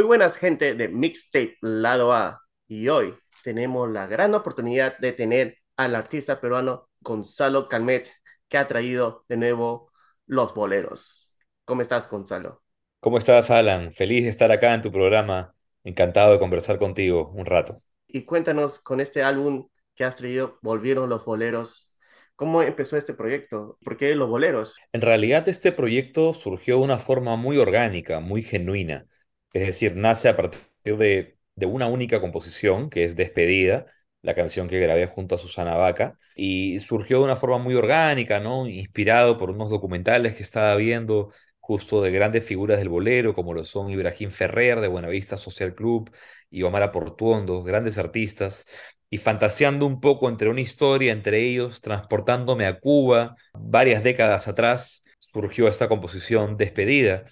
Muy buenas gente de Mixtape Lado A y hoy tenemos la gran oportunidad de tener al artista peruano Gonzalo Calmet que ha traído de nuevo los boleros. ¿Cómo estás Gonzalo? ¿Cómo estás, Alan? Feliz de estar acá en tu programa. Encantado de conversar contigo un rato. Y cuéntanos con este álbum que has traído, Volvieron los boleros. ¿Cómo empezó este proyecto? ¿Por qué los boleros? En realidad este proyecto surgió de una forma muy orgánica, muy genuina. Es decir, nace a partir de, una única composición, que es Despedida, la canción que grabé junto a Susana Vaca, y surgió de una forma muy orgánica, ¿no? Inspirado por unos documentales que estaba viendo justo de grandes figuras del bolero, como lo son Ibrahim Ferrer de Buenavista Social Club y Omar Aportuondo, grandes artistas, y fantaseando un poco entre una historia entre ellos, transportándome a Cuba varias décadas atrás, surgió esta composición Despedida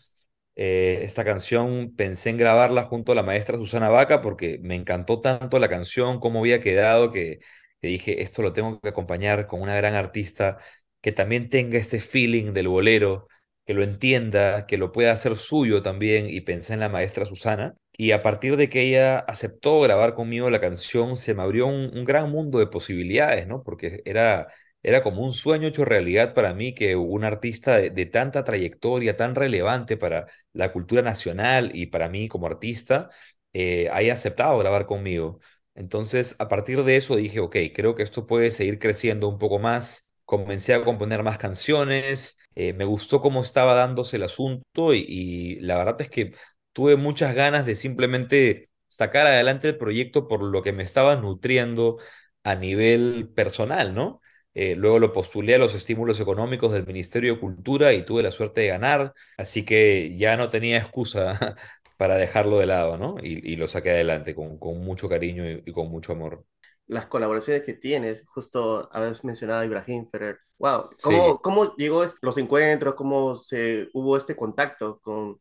eh, esta canción pensé en grabarla junto a la maestra Susana Vaca porque me encantó tanto la canción, cómo había quedado, que, dije, esto lo tengo que acompañar con una gran artista que también tenga este feeling del bolero, que lo entienda, que lo pueda hacer suyo también, y pensé en la maestra Susana. Y a partir de que ella aceptó grabar conmigo la canción, se me abrió un, un gran mundo de posibilidades, ¿no? Porque era era como un sueño hecho realidad para mí que un artista de, tanta trayectoria, tan relevante para la cultura nacional y para mí como artista, eh, haya aceptado grabar conmigo. Entonces, a partir de eso dije, ok, creo que esto puede seguir creciendo un poco más. Comencé a componer más canciones, eh, me gustó cómo estaba dándose el asunto y, y la verdad es que tuve muchas ganas de simplemente sacar adelante el proyecto por lo que me estaba nutriendo a nivel personal, ¿no? Eh, luego lo postulé a los estímulos económicos del Ministerio de Cultura y tuve la suerte de ganar, así que ya no tenía excusa para dejarlo de lado, ¿no? Y, y lo saqué adelante con, con mucho cariño y, y, con mucho amor. Las colaboraciones que tienes, justo habéis mencionado a Ibrahim Ferrer. Wow, ¿cómo, Sí, cómo llegó est- los encuentros? ¿Cómo se hubo este contacto con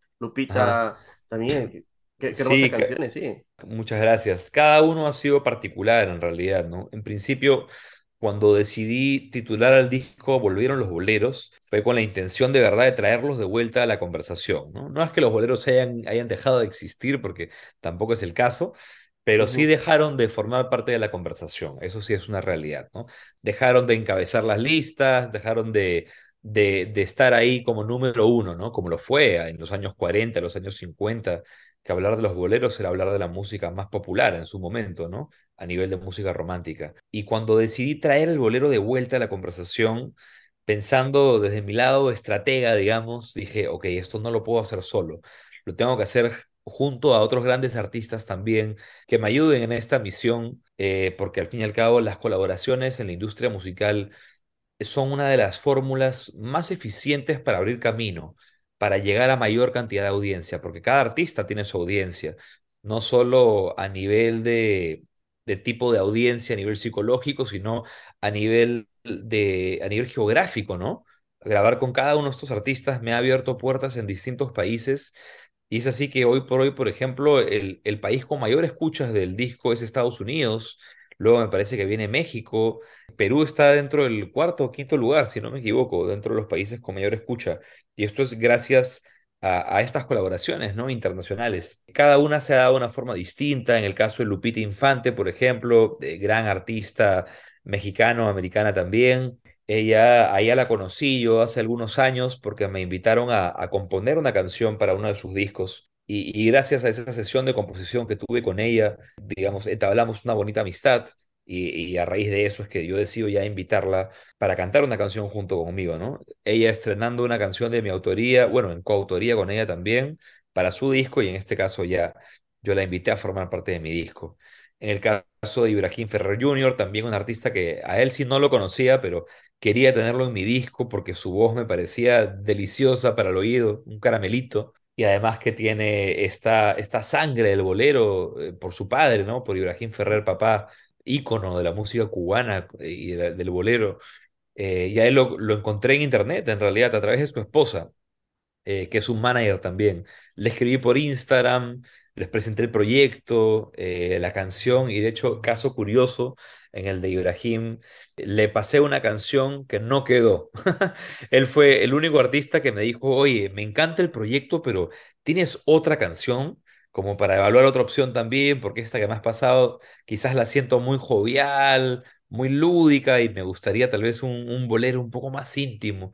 ajá. Lupita también? Qué, qué, Sí, ca- canciones, sí. muchas gracias. Cada uno ha sido particular en realidad, ¿no? En principio, cuando decidí titular al disco Volvieron los boleros, fue con la intención de verdad de traerlos de vuelta a la conversación, ¿no? No es que los boleros hayan, hayan dejado de existir, porque tampoco es el caso, pero sí dejaron de formar parte de la conversación. Eso sí es una realidad, ¿no? Dejaron de encabezar las listas, dejaron de, de, estar ahí como número uno, ¿no? Como lo fue en los años 40, los años 50, que hablar de los boleros era hablar de la música más popular en su momento, ¿no? A nivel de música romántica. Y cuando decidí traer el bolero de vuelta a la conversación, pensando desde mi lado estratega, digamos, dije, ok, esto no lo puedo hacer solo, lo tengo que hacer junto a otros grandes artistas también que me ayuden en esta misión, eh, porque al fin y al cabo las colaboraciones en la industria musical son una de las fórmulas más eficientes para abrir camino, para llegar a mayor cantidad de audiencia, porque cada artista tiene su audiencia, no solo a nivel de, tipo de audiencia, a nivel psicológico, sino a nivel de, a nivel geográfico, ¿no? Grabar con cada uno de estos artistas me ha abierto puertas en distintos países. Y es así que hoy por hoy, por ejemplo, el, el país con mayor escuchas del disco es Estados Unidos. Luego me parece que viene México, Perú está dentro del cuarto o quinto lugar, si no me equivoco, dentro de los países con mayor escucha. Y esto es gracias a, estas colaboraciones, ¿no? internacionales. Cada una se ha dado una forma distinta. En el caso de Lupita Infante, por ejemplo, de gran artista mexicano, americana también. Ella, a la conocí yo hace algunos años porque me invitaron a componer una canción para uno de sus discos. Y, gracias a esa sesión de composición que tuve con ella, digamos, entablamos una bonita amistad y, y a raíz de eso es que yo decido ya invitarla para cantar una canción junto conmigo, ¿no? Ella estrenando una canción de mi autoría, bueno, en coautoría con ella también, para su disco y en este caso ya yo la invité a formar parte de mi disco. En el caso de Ibrahim Ferrer Jr., también un artista que a él sí no lo conocía, pero quería tenerlo en mi disco porque su voz me parecía deliciosa para el oído, un caramelito. Y además que tiene esta, esta sangre del bolero eh, por su padre, ¿no? Por Ibrahim Ferrer, papá ícono de la música cubana eh, y de- del bolero. Eh, y él lo, lo encontré en internet, en realidad, a través de su esposa, eh, que es un manager también. Le escribí por Instagram, les presenté el proyecto, eh, la canción, y de hecho, caso curioso, en el de Ibrahim, le pasé una canción que no quedó. Él fue el único artista que me dijo, oye, me encanta el proyecto, pero ¿tienes otra canción? como para evaluar otra opción también, porque esta que me has pasado quizás la siento muy jovial, muy lúdica y me gustaría tal vez un, un bolero un poco más íntimo.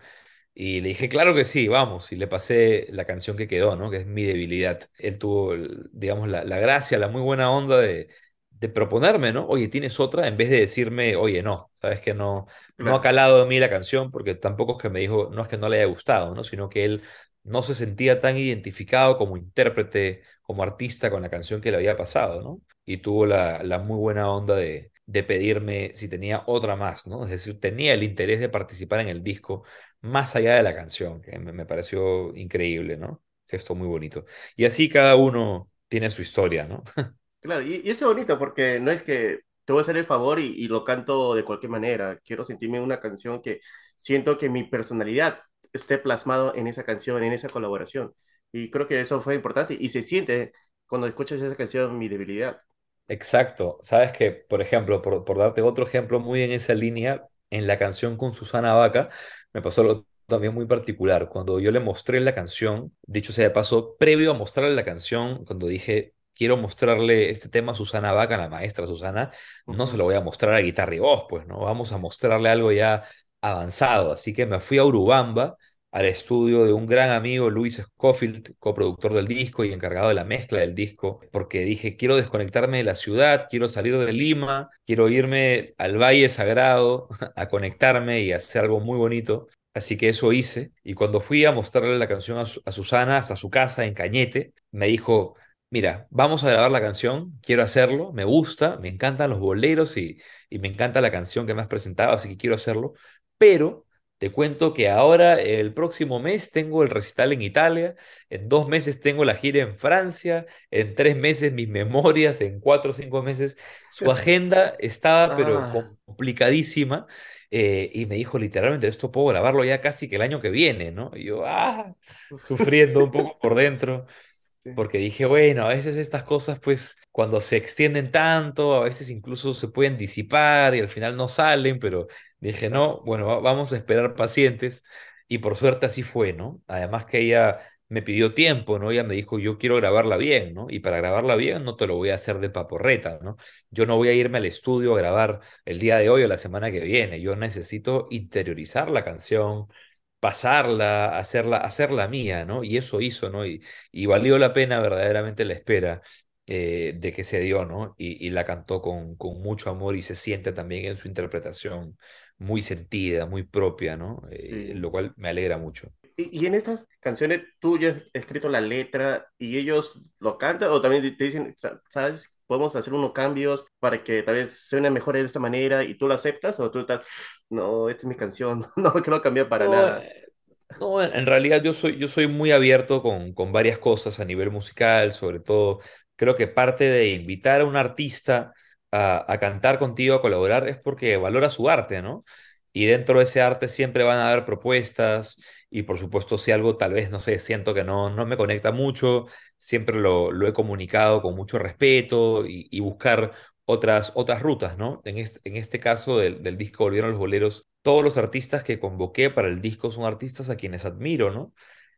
Y le dije, claro que sí, vamos. Y le pasé la canción que quedó, ¿no? Que es Mi debilidad. Él tuvo, digamos, la, la gracia, la muy buena onda de, de proponerme, ¿no? Oye, ¿tienes otra? En vez de decirme, oye, no, sabes que no, no ha calado en mí la canción, porque tampoco es que me dijo, no es que no le haya gustado, ¿no? Sino que él no se sentía tan identificado como intérprete, como artista con la canción que le había pasado, ¿no? Y tuvo la, la muy buena onda de, de pedirme si tenía otra más, ¿no? Es decir, tenía el interés de participar en el disco más allá de la canción, que me, me pareció increíble, ¿no? Gesto muy bonito. Y así cada uno tiene su historia, ¿no? claro. Y, y eso es bonito porque no es que te voy a hacer el favor y, y lo canto de cualquier manera. Quiero sentirme en una canción que siento que mi personalidad esté plasmado en esa canción, en esa colaboración. Y creo que eso fue importante y se siente cuando escuchas esa canción, mi debilidad. Exacto. Sabes que, por ejemplo, por, por darte otro ejemplo muy en esa línea, en la canción con Susana Vaca, me pasó algo también muy particular. Cuando yo le mostré la canción, dicho sea de paso, previo a mostrarle la canción, cuando dije, quiero mostrarle este tema a Susana Vaca, la maestra Susana, no se lo voy a mostrar a guitarra y voz, pues, ¿no? Vamos a mostrarle algo ya avanzado. Así que me fui a Urubamba al estudio de un gran amigo, Luis Scofield, coproductor del disco y encargado de la mezcla del disco, porque dije, quiero desconectarme de la ciudad, quiero salir de Lima, quiero irme al Valle Sagrado a conectarme y hacer algo muy bonito. Así que eso hice. Y cuando fui a mostrarle la canción a, a Susana hasta su casa en Cañete, me dijo, mira, vamos a grabar la canción, quiero hacerlo, me gusta, me encantan los boleros y, y me encanta la canción que me has presentado, así que quiero hacerlo, pero te cuento que ahora, el próximo mes, tengo el recital en Italia, en dos meses tengo la gira en Francia, en tres meses mis memorias, en cuatro o cinco meses su agenda estaba pero Ah, complicadísima eh, y me dijo literalmente, esto puedo grabarlo ya casi que el año que viene, ¿no? Y yo, ah, sufriendo un poco por dentro. Porque dije, bueno, a veces estas cosas, pues, cuando se extienden tanto, a veces incluso se pueden disipar y al final no salen, pero dije, no, bueno, va- vamos a esperar pacientes. Y por suerte así fue, ¿no? Además que ella me pidió tiempo, ¿no? Ella me dijo, yo quiero grabarla bien, ¿no? Y para grabarla bien no te lo voy a hacer de paporreta, ¿no? Yo no voy a irme al estudio a grabar el día de hoy o la semana que viene. Yo necesito interiorizar la canción, pasarla, hacerla, hacerla mía, ¿no? Y eso hizo, ¿no? Y, y valió la pena verdaderamente la espera eh, de que se dio, ¿no? Y, y la cantó con, con mucho amor y se siente también en su interpretación muy sentida, muy propia, ¿no? Eh, Sí. lo cual me alegra mucho. Y, y en estas canciones tú ya has escrito la letra y ellos lo cantan o también te dicen, "Sa- ¿sabes? Podemos hacer unos cambios para que tal vez suene mejor de esta manera y tú lo aceptas o tú estás, no, esta es mi canción, no quiero cambiar para No, nada. eh, no, en en realidad yo soy, yo soy muy abierto con, con varias cosas a nivel musical, sobre todo creo que parte de invitar a un artista a, cantar contigo, a colaborar, es porque valora su arte, ¿no? Y dentro de ese arte siempre van a haber propuestas y por supuesto si algo tal vez, no sé, siento que no, no me conecta mucho, siempre lo, lo he comunicado con mucho respeto y, buscar otras, otras rutas, ¿no? En este, en este caso del, del disco Volvieron los Boleros, todos los artistas que convoqué para el disco son artistas a quienes admiro, ¿no?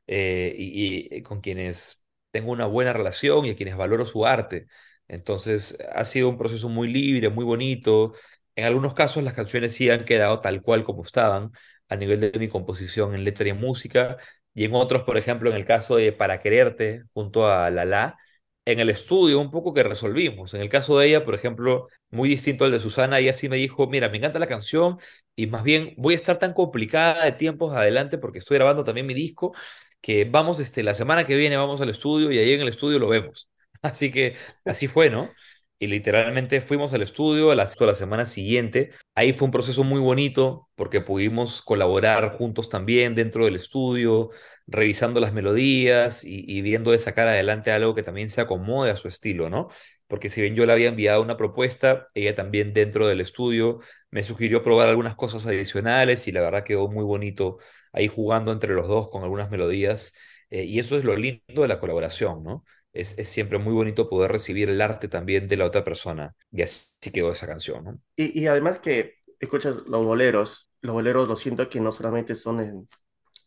Eh, y, y con quienes tengo una buena relación y a quienes valoro su arte. Entonces, ha sido un proceso muy libre, muy bonito. En algunos casos las canciones sí han quedado tal cual como estaban, a nivel de mi composición en letra y música, y en otros, por ejemplo, en el caso de Para Quererte, junto a Lala, en el estudio un poco que resolvimos. En el caso de ella, por ejemplo, muy distinto al de Susana, ella sí me dijo, mira, me encanta la canción y más bien voy a estar tan complicada de tiempos adelante porque estoy grabando también mi disco, que vamos, este, la semana que viene vamos al estudio y ahí en el estudio lo vemos. Así que así fue, ¿no? Y literalmente fuimos al estudio a la, semana siguiente. Ahí fue un proceso muy bonito porque pudimos colaborar juntos también dentro del estudio, revisando las melodías y, y viendo de sacar adelante algo que también se acomode a su estilo, ¿no? Porque si bien yo le había enviado una propuesta, ella también dentro del estudio me sugirió probar algunas cosas adicionales y la verdad quedó muy bonito ahí jugando entre los dos con algunas melodías. eh, y eso es lo lindo de la colaboración, ¿no? Es, es siempre muy bonito poder recibir el arte también de la otra persona. Y así quedó esa canción, ¿no? Y, y además que escuchas los boleros, los boleros lo siento que no solamente son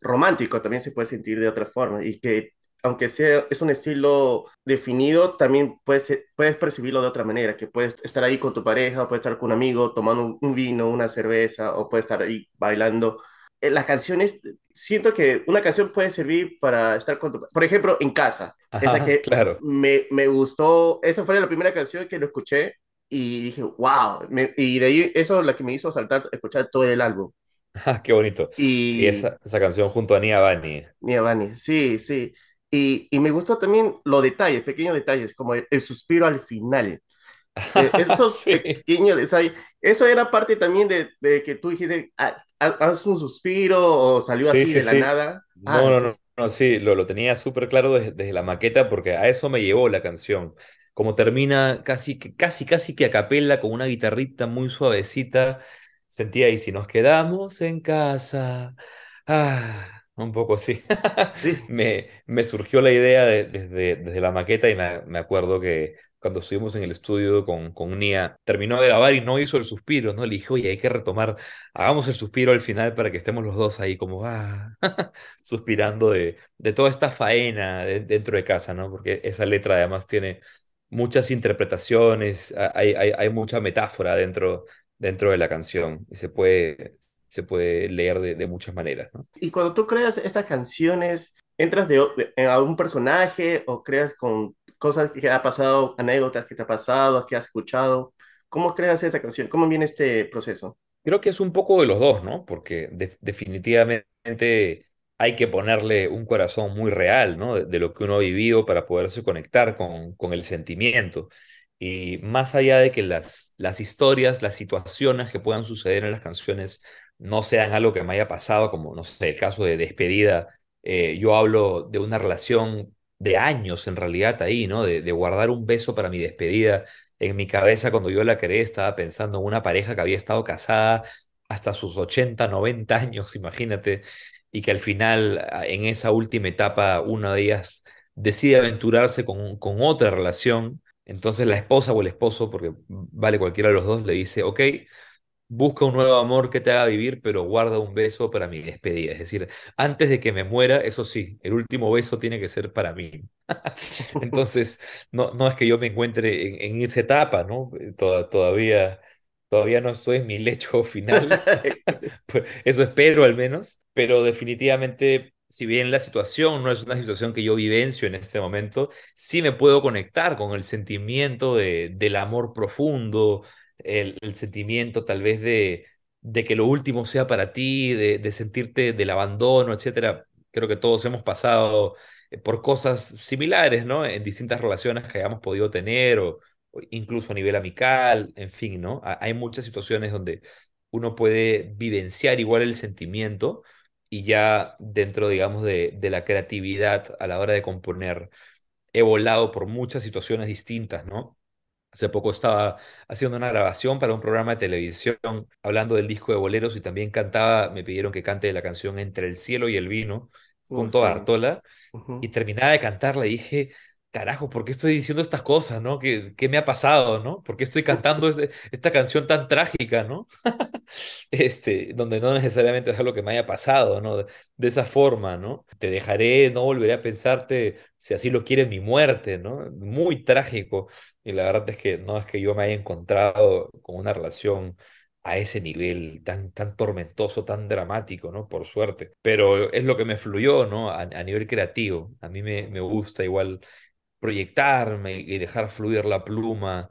románticos, también se puede sentir de otra forma y que aunque sea, es un estilo definido, también puedes, puedes percibirlo de otra manera, que puedes estar ahí con tu pareja, o puedes estar con un amigo tomando un vino, una cerveza, o puedes estar ahí bailando. Eh, Las canciones, siento que una canción puede servir para estar con tu, por ejemplo, en casa. Esa Ajá, que claro. me, me gustó, esa fue la primera canción que lo escuché y dije, wow, me- y de ahí eso es la que me hizo saltar, escuchar todo el álbum. Ah, qué bonito. Sí, Y esa, esa canción junto a Nia Bani. Mia Vani, sí, sí. Y, y me gustó también los detalles, pequeños detalles, como el, el suspiro al final. Eh, esos Sí, pequeños detalles, eso era parte también de, de que tú dijiste, "Ah, haz un suspiro o salió sí, así sí, de la nada. No, Ah, no, no, no, sí, lo, lo tenía súper claro desde, desde la maqueta porque a eso me llevó la canción. Como termina casi, casi, casi que a capela con una guitarrita muy suavecita, sentía, y si nos quedamos en casa, ah, un poco así. sí. Me, me surgió la idea de- desde, desde la maqueta y me, me acuerdo que cuando estuvimos en el estudio con, con Nia, terminó de grabar y no hizo el suspiro, ¿no? Le dije, oye, hay que retomar, hagamos el suspiro al final para que estemos los dos ahí como, ah, suspirando de, de toda esta faena de- dentro de casa, ¿no? Porque esa letra además tiene muchas interpretaciones, hay, hay, hay mucha metáfora dentro, dentro de la canción y se puede, se puede leer de, de muchas maneras, ¿no? Y cuando tú creas estas canciones, ¿entras de- en algún personaje o creas con cosas que ha pasado, anécdotas que te ha pasado, que has escuchado? ¿Cómo creas esta canción? ¿Cómo viene este proceso? Creo que es un poco de los dos, ¿no? Porque de- definitivamente hay que ponerle un corazón muy real, ¿no? De, de lo que uno ha vivido para poderse conectar con, con el sentimiento. Y más allá de que las, las historias, las situaciones que puedan suceder en las canciones no sean algo que me haya pasado, como, no sé, el caso de despedida, eh, yo hablo de una relación de años en realidad ahí, ¿no? De, de guardar un beso para mi despedida en mi cabeza, cuando yo la creé, estaba pensando en una pareja que había estado casada hasta sus 80 90 años, imagínate, y que al final, en esa última etapa, una de ellas decide aventurarse con, con otra relación. Entonces la esposa o el esposo, porque vale cualquiera de los dos, le dice, ok, busca un nuevo amor que te haga vivir, pero guarda un beso para mi despedida. Es decir, antes de que me muera, eso sí, el último beso tiene que ser para mí. Entonces, no, no es que yo me encuentre en, en esa etapa, ¿no? Eh, Toda- todavía, todavía no estoy en mi lecho final, pues, eso espero al menos, pero definitivamente, si bien la situación no es una situación que yo vivencio en este momento, sí me puedo conectar con el sentimiento de, del amor profundo, el, sentimiento tal vez de, de que lo último sea para ti, de, sentirte del abandono, etcétera. Creo que todos hemos pasado eh, por cosas similares, ¿no? En distintas relaciones que hayamos podido tener o, o incluso a nivel amical, en fin, ¿no? Ha- Hay muchas situaciones donde uno puede vivenciar igual el sentimiento y ya dentro, digamos, de, de la creatividad a la hora de componer, he volado por muchas situaciones distintas, ¿no? Hace poco estaba haciendo una grabación para un programa de televisión hablando del disco de boleros y también cantaba, me pidieron que cante la canción Entre el cielo y el vino Uh, junto a sí. Artola y terminaba de cantarla y dije, carajo, ¿por qué estoy diciendo estas cosas, no? ¿Qué, qué me ha pasado, no? ¿Por qué estoy cantando este- esta canción tan trágica, no? Este, donde no necesariamente es algo que me haya pasado, ¿no? De, esa forma, ¿no? Te dejaré, no volveré a pensarte si así lo quiere mi muerte, ¿no? Muy trágico. Y la verdad es que no es que yo me haya encontrado con una relación a ese nivel tan, tan tormentoso, tan dramático, ¿no? Por suerte. Pero es lo que me fluyó, ¿no? A, a nivel creativo. A mí me, me gusta igual proyectarme y dejar fluir la pluma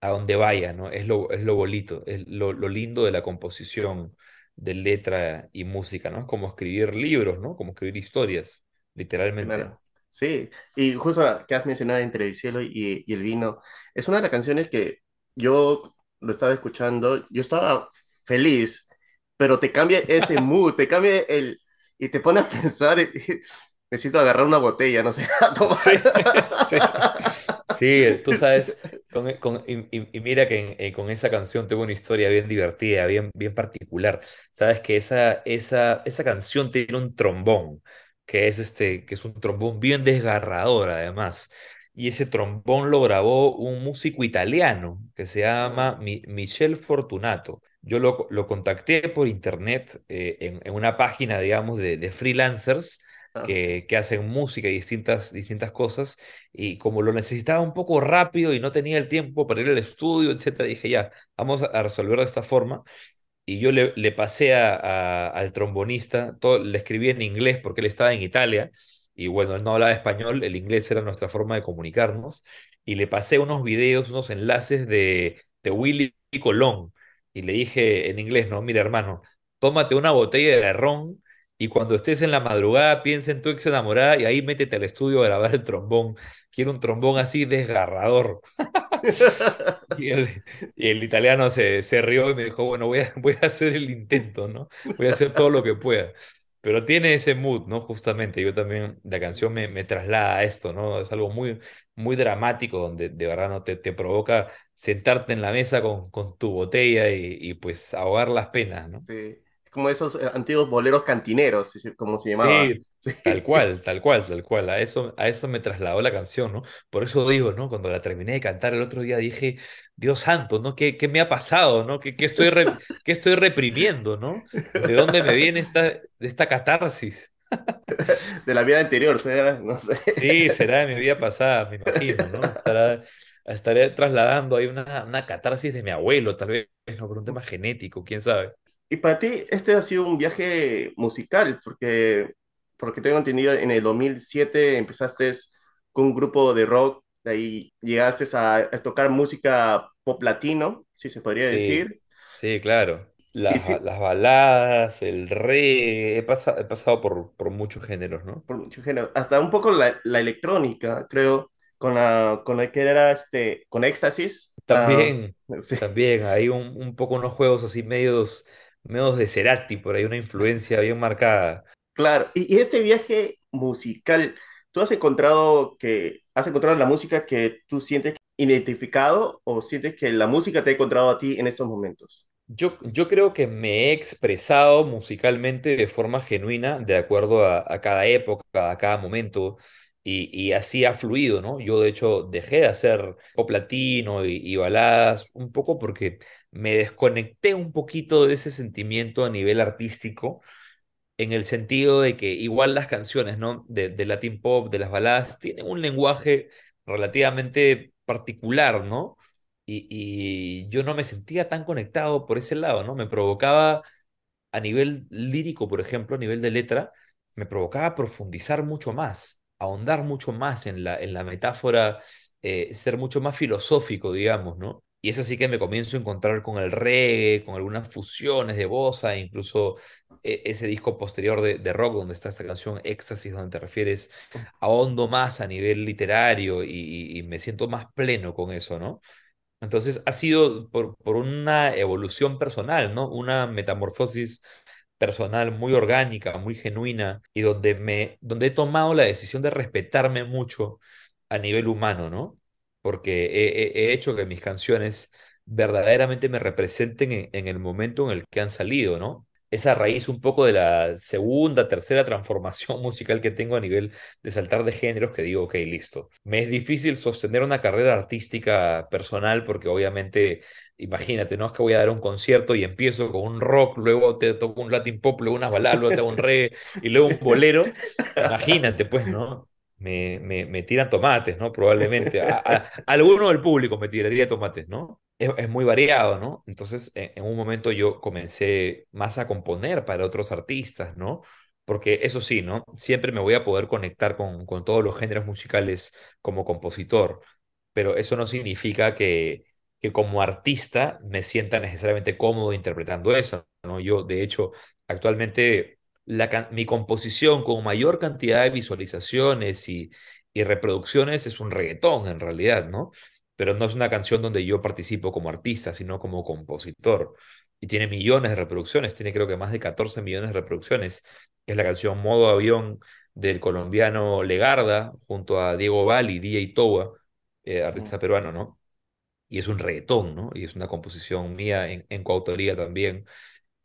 a donde vaya, ¿no? Es lo, es lo bonito, es lo, lo lindo de la composición de letra y música, ¿no? Es como escribir libros, ¿no? Como escribir historias, literalmente. Claro, sí. Y justo que has mencionado entre el cielo y, y el vino, es una de las canciones que yo lo estaba escuchando, yo estaba feliz, pero te cambia ese mood, te cambia el... y te pone a pensar, necesito agarrar una botella, no sé, Sí, sí. Sí, tú sabes, con, con- y, y- mira que en- eh, con esa canción tengo una historia bien divertida, bien, bien particular. Sabes que esa, esa, esa canción tiene un trombón, que es, este, que es un trombón bien desgarrador además. Y ese trombón lo grabó un músico italiano que se llama Mi- Michel Fortunato. Yo lo, lo contacté por internet eh, en, en una página, digamos, de, de freelancers que, que hacen música y distintas, distintas cosas, y como lo necesitaba un poco rápido y no tenía el tiempo para ir al estudio, etcétera, dije ya, vamos a resolver de esta forma. Y yo le, le pasé a, a- al trombonista, todo, le escribí en inglés porque él estaba en Italia, y bueno, él no hablaba español, el inglés era nuestra forma de comunicarnos, y le pasé unos videos, unos enlaces de, de Willy Colón, y le dije en inglés, no, mira hermano, tómate una botella de ron y cuando estés en la madrugada, piensa en tu ex enamorada y ahí métete al estudio a grabar el trombón. Quiero un trombón así desgarrador. Y el, y el italiano se, se rió y me dijo, bueno, voy a, voy a hacer el intento, ¿no? Voy a hacer todo lo que pueda. Pero tiene ese mood, ¿no? Justamente, yo también, la canción me, me traslada a esto, ¿no? Es algo muy, muy dramático donde de verdad no te, te provoca sentarte en la mesa con, con tu botella y, y pues ahogar las penas, ¿no? sí. Como esos eh, antiguos boleros cantineros, como se llamaba. Sí, tal cual, tal cual, tal cual. A eso, a eso me trasladó la canción, ¿no? Por eso digo, ¿no? Cuando la terminé de cantar el otro día dije, Dios santo, ¿no? ¿Qué, qué me ha pasado, ¿no? ¿Qué, qué estoy re- qué estoy reprimiendo, ¿no? ¿De dónde me viene esta, esta catarsis? De la vida anterior, sea, no sé. Sí, será de mi vida pasada, me imagino, ¿no? Estará, estaré trasladando ahí una, una catarsis de mi abuelo, tal vez, ¿no? Por un tema genético, quién sabe. Y para ti, este ha sido un viaje musical, porque, porque tengo entendido, en el 2007 empezaste con un grupo de rock, de ahí llegaste a, a tocar música pop latino, si se podría Sí, decir, sí, claro. Las, sí, las baladas, el reggae, he, pasa- he pasado por, por muchos géneros, ¿no? por mucho género, hasta un poco la, la electrónica, creo, con la, con la que era este, con Éxtasis. ah, También, sí, también, hay un, un poco unos juegos así medios, medios de Cerati, por ahí una influencia bien marcada. claro. Y, y este viaje musical, ¿tú has encontrado que has encontrado la música que tú sientes identificado o sientes que la música te ha encontrado a ti en estos momentos? Yo, yo creo que me he expresado musicalmente de forma genuina, de acuerdo a, a cada época, a cada momento, y, y así ha fluido, ¿no? Yo, de hecho, dejé de hacer pop latino y, y baladas un poco porque me desconecté un poquito de ese sentimiento a nivel artístico en el sentido de que igual las canciones, ¿no? De, de Latin Pop, de las baladas, tienen un lenguaje relativamente particular, ¿no? Y, y yo no me sentía tan conectado por ese lado, ¿no? Me provocaba a nivel lírico, por ejemplo, a nivel de letra, me provocaba profundizar mucho más, ahondar mucho más en la, en la metáfora, eh, ser mucho más filosófico, digamos, ¿no? Y es así que me comienzo a encontrar con el reggae, con algunas fusiones de bossa, incluso eh, ese disco posterior de, rock donde está esta canción Éxtasis, donde te refieres ahondo más a nivel literario y- y me siento más pleno con eso, ¿no? Entonces ha sido por, por una evolución personal, ¿no? Una metamorfosis personal muy orgánica, muy genuina y donde me, donde he tomado la decisión de respetarme mucho a nivel humano, ¿no? Porque he, he- he hecho que mis canciones verdaderamente me representen en, en el momento en el que han salido, ¿no? Esa raíz un poco de la segunda, tercera transformación musical que tengo a nivel de saltar de géneros que digo, ok, listo. Me es difícil sostener una carrera artística personal porque obviamente Imagínate, no es que voy a dar un concierto y empiezo con un rock, luego te toco un Latin pop, luego unas baladas, luego te hago un reggae y luego un bolero. Imagínate, pues, ¿no? Me, me, tiran tomates, ¿no? Probablemente. Alguno del público me tiraría tomates, ¿no? Es, es muy variado, ¿no? Entonces, en, en un momento yo comencé más a componer para otros artistas, ¿no? Porque eso sí, ¿no? Siempre me voy a poder conectar con, con todos los géneros musicales como compositor, pero eso no significa que que como artista me sienta necesariamente cómodo interpretando eso, ¿no? Yo, de hecho, actualmente la, mi composición con mayor cantidad de visualizaciones y, y reproducciones es un reggaetón en realidad, ¿no? Pero no es una canción donde yo participo como artista, sino como compositor. Y tiene millones de reproducciones, tiene creo que más de 14 millones de reproducciones. Es la canción Modo Avión del colombiano Legarda junto a Diego Bali, DJ Towa, eh, artista peruano, ¿no? y es un reggaetón, ¿no? Y es una composición mía en, en coautoría también,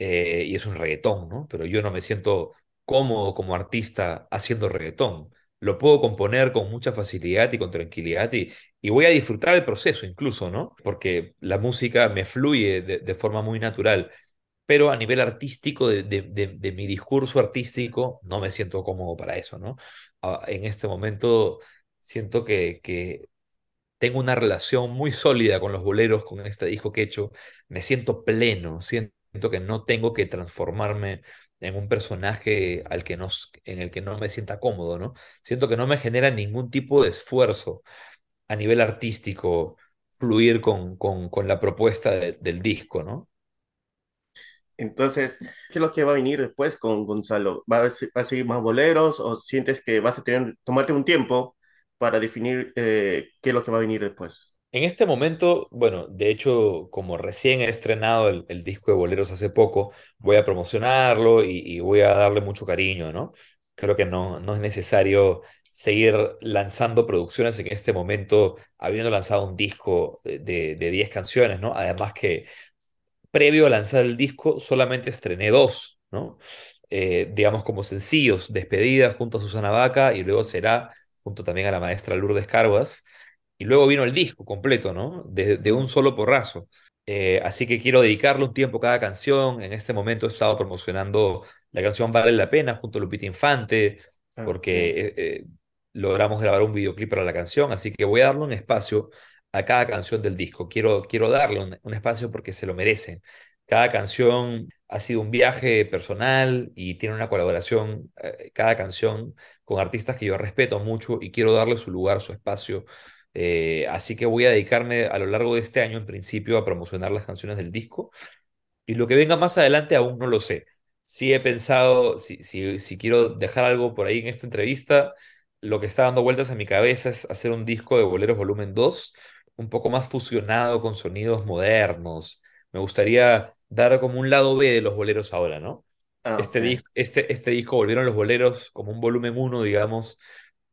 eh, y es un reggaetón, ¿no? Pero yo no me siento cómodo como artista haciendo reggaetón. Lo puedo componer con mucha facilidad y con tranquilidad y, voy a disfrutar el proceso incluso, ¿no? Porque la música me fluye de, forma muy natural. pero a nivel artístico, de, mi discurso artístico, no me siento cómodo para eso, ¿no? Ah, en este momento siento que, que tengo una relación muy sólida con los boleros, con este disco que he hecho, me siento pleno, siento que no tengo que transformarme en un personaje al que no, en el que no me sienta cómodo, ¿no? Siento que no me genera ningún tipo de esfuerzo a nivel artístico fluir con, con, con la propuesta del disco, ¿no? Entonces, ¿qué es lo que va a venir después con Gonzalo? ¿Va a, seguir más boleros o sientes que vas a tener, tomarte un tiempo para definir eh, qué es lo que va a venir después? En este momento, bueno, de hecho, como recién he estrenado el, disco de boleros hace poco, voy a promocionarlo y, voy a darle mucho cariño, ¿no? Creo que no, no es necesario seguir lanzando producciones en este momento, habiendo lanzado un disco de, de 10 canciones, ¿no? Además que previo a lanzar el disco solamente estrené dos, ¿no? Eh, digamos como sencillos, Despedida junto a Susana Vaca y luego será junto también a la maestra Lourdes Carvas. Y luego vino el disco completo, ¿no? De, un solo porrazo. Eh, así que quiero dedicarle un tiempo a cada canción. En este momento he estado promocionando la canción Vale la Pena junto a Lupita Infante, ah, porque eh, logramos grabar un videoclip para la canción, así que voy a darle un espacio a cada canción del disco. Quiero, quiero darle un, espacio porque se lo merecen. Cada canción ha sido un viaje personal y tiene una colaboración, eh, cada canción, con artistas que yo respeto mucho y quiero darle su lugar, su espacio. Eh, así que voy a dedicarme a lo largo de este año, en principio, a promocionar las canciones del disco. Y lo que venga más adelante aún no lo sé. Sí he pensado, si, si, si quiero dejar algo por ahí en esta entrevista, lo que está dando vueltas a mi cabeza es hacer un disco de Boleros Volumen 2 un poco más fusionado con sonidos modernos. Me gustaría dar como un lado B de los boleros ahora, ¿no? Ah, este, disco, este, este disco Volvieron los Boleros como un volumen 1, digamos.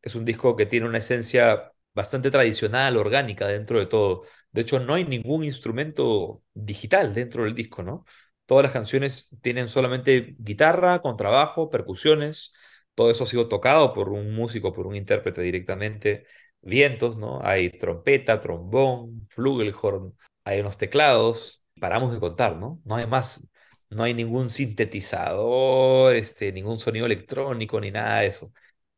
Es un disco que tiene una esencia bastante tradicional, orgánica dentro de todo. De hecho, no hay ningún instrumento digital dentro del disco, ¿no? Todas las canciones tienen solamente guitarra, contrabajo, percusiones. Todo eso ha sido tocado por un músico, por un intérprete directamente vientos, ¿no? Hay trompeta, trombón, flugelhorn, hay unos teclados, paramos de contar, ¿no? No hay más, no hay ningún sintetizador, este, ningún sonido electrónico ni nada de eso.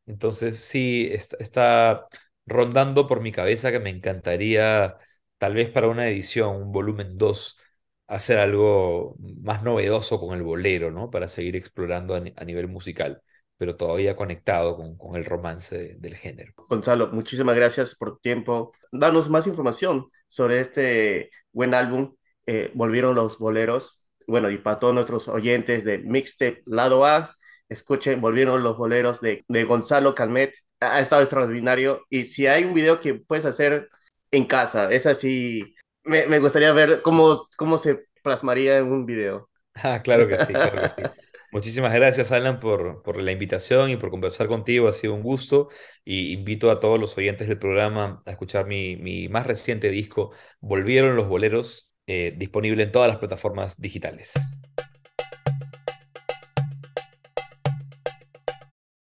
Entonces sí, está, rondando por mi cabeza que me encantaría, tal vez para una edición, un volumen 2, hacer algo más novedoso con el bolero, ¿no? Para seguir explorando a nivel musical pero todavía conectado con, el romance del género. Gonzalo, muchísimas gracias por tiempo. Danos más información sobre este buen álbum. Eh, volvieron los boleros. Bueno, y para todos nuestros oyentes de Mixtape Lado A, escuchen, volvieron los boleros de, de Gonzalo Calmet. Ha estado extraordinario. Y si hay un video que puedes hacer en casa, es así, me, me gustaría ver cómo, cómo se plasmaría en un video. Ah, claro que sí, claro que sí. Muchísimas gracias, Alan, por, por la invitación y por conversar contigo. Ha sido un gusto. Y invito a todos los oyentes del programa a escuchar mi, mi más reciente disco, Volvieron los Boleros, eh, disponible en todas las plataformas digitales.